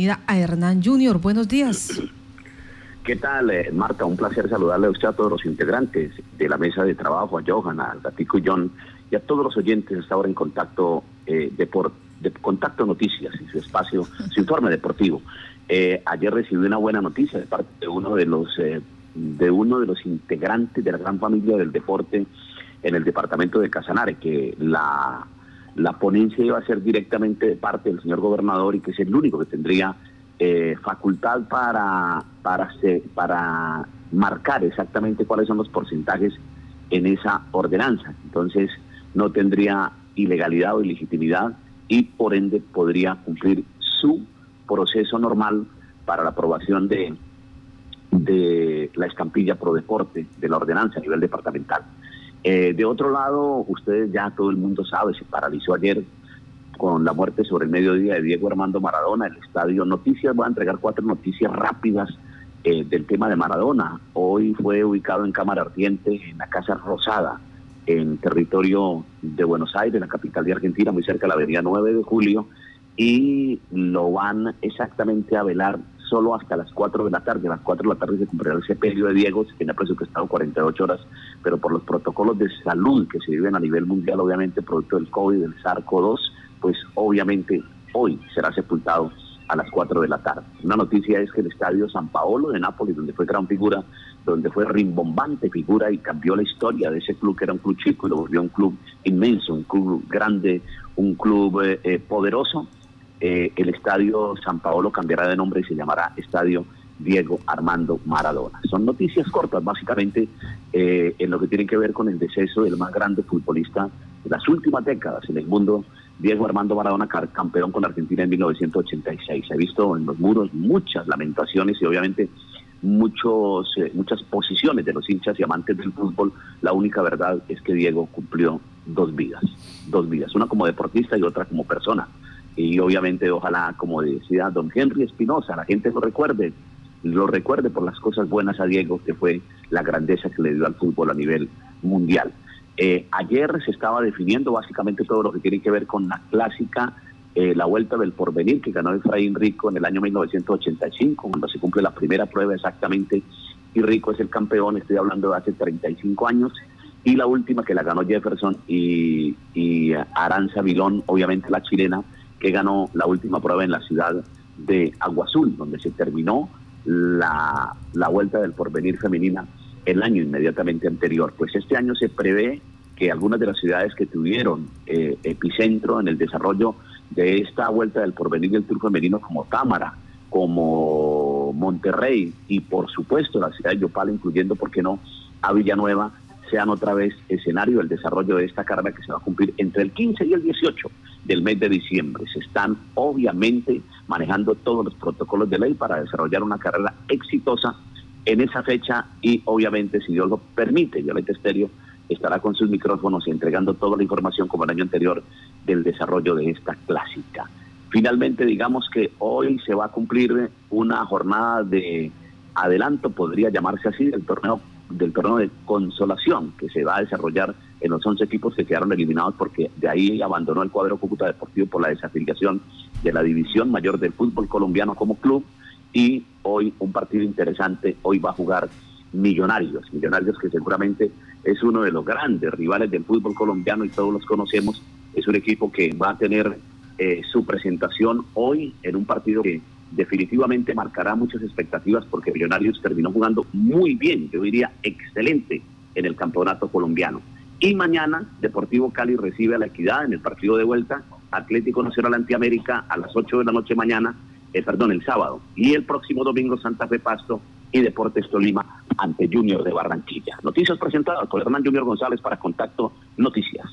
bienvenida a Hernán Junior. Buenos días. ¿Qué tal, eh, Marta? Un placer saludarle a usted a todos los integrantes de la mesa de trabajo, a Johan, a Gatico y y a todos los oyentes hasta ahora en contacto eh, Contacto Noticias, en su espacio, su informe deportivo. Eh, ayer recibí una buena noticia de parte de uno de los de uno de los integrantes de la gran familia del deporte en el departamento de Casanare, que la, la ponencia iba a ser directamente de parte del señor gobernador y que es el único que tendría eh, facultad para, para, marcar exactamente cuáles son los porcentajes en esa ordenanza. Entonces no tendría ilegalidad o ilegitimidad y por ende podría cumplir su proceso normal para la aprobación de, de la escampilla pro deporte de la ordenanza a nivel departamental. Eh, de otro lado, ustedes ya todo el mundo sabe, se paralizó ayer con la muerte sobre el mediodía de Diego Armando Maradona, el estadio Noticias, voy a entregar cuatro noticias rápidas eh, del tema de Maradona. Hoy fue ubicado en Cámara Ardiente, en la Casa Rosada, en territorio de Buenos Aires, la capital de Argentina, muy cerca de la avenida 9 de julio, y lo van exactamente a velar solo hasta las 4 de la tarde. A las 4 de la tarde se cumplirá el sepelio de Diego, se tiene presupuestado 48 horas, pero por los protocolos de salud que se viven a nivel mundial, obviamente, producto del COVID, del SARS-CoV-2, pues obviamente hoy será sepultado a las 4 de la tarde. Una noticia es que el estadio San Paolo de Nápoles, donde fue gran figura, donde fue rimbombante figura y cambió la historia de ese club que era un club chico y lo volvió un club inmenso, un club grande, un club eh, eh, poderoso, eh, el estadio San Paolo cambiará de nombre y se llamará Estadio Diego Armando Maradona. Son noticias cortas, básicamente, eh, en lo que tiene que ver con el deceso del más grande futbolista de las últimas décadas en el mundo, Diego Armando Maradona, campeón con Argentina en 1986. Se ha visto en los muros muchas lamentaciones y obviamente muchos, eh, muchas posiciones de los hinchas y amantes del fútbol. La única verdad es que Diego cumplió dos vidas, dos vidas, una como deportista y otra como persona y obviamente ojalá, como decía don Henry Espinosa, la gente lo recuerde, lo recuerde por las cosas buenas a Diego, que fue la grandeza que le dio al fútbol a nivel mundial. Eh, ayer se estaba definiendo básicamente todo lo que tiene que ver con la clásica, eh, la Vuelta del Porvenir, que ganó Efraín Rico en el año 1985, cuando se cumple la primera prueba exactamente, y Rico es el campeón, estoy hablando de hace 35 años, y la última que la ganó Jefferson y, y Aranza Vilón, obviamente la chilena, que ganó la última prueba en la ciudad de Agua Azul, donde se terminó la, vuelta del porvenir femenina el año inmediatamente anterior. Pues este año se prevé que algunas de las ciudades que tuvieron eh, epicentro en el desarrollo de esta vuelta del porvenir del Tour femenino como Támara, como Monterrey y por supuesto la ciudad de Yopal, incluyendo, ¿por qué no?, a Villanueva, sean otra vez escenario del desarrollo de esta carrera que se va a cumplir entre el 15 y el 18 del de diciembre. Se están obviamente manejando todos los protocolos de ley para desarrollar una carrera exitosa en esa fecha y obviamente si Dios lo permite, Violeta Estéreo estará con sus micrófonos entregando toda la información como el año anterior del desarrollo de esta clásica. Finalmente digamos que hoy se va a cumplir una jornada de adelanto, podría llamarse así, del torneo del torneo de consolación que se va a desarrollar en los 11 equipos que quedaron eliminados porque de ahí abandonó el cuadro Cúcuta Deportivo por la desafiliación de la división mayor del fútbol colombiano como club. Y hoy un partido interesante, hoy va a jugar Millonarios, Millonarios que seguramente es uno de los grandes rivales del fútbol colombiano y todos los conocemos, es un equipo que va a tener eh, su presentación hoy en un partido que definitivamente marcará muchas expectativas porque Millonarios terminó jugando muy bien, yo diría excelente en el campeonato colombiano. Y mañana Deportivo Cali recibe a la Equidad en el partido de vuelta, Atlético Nacional Antiamérica a las 8 de la noche mañana, eh, perdón, el sábado. Y el próximo domingo Santa Fe Pasto y Deportes Tolima ante Junior de Barranquilla. Noticias presentadas por Hernán Junior González para Contacto Noticias.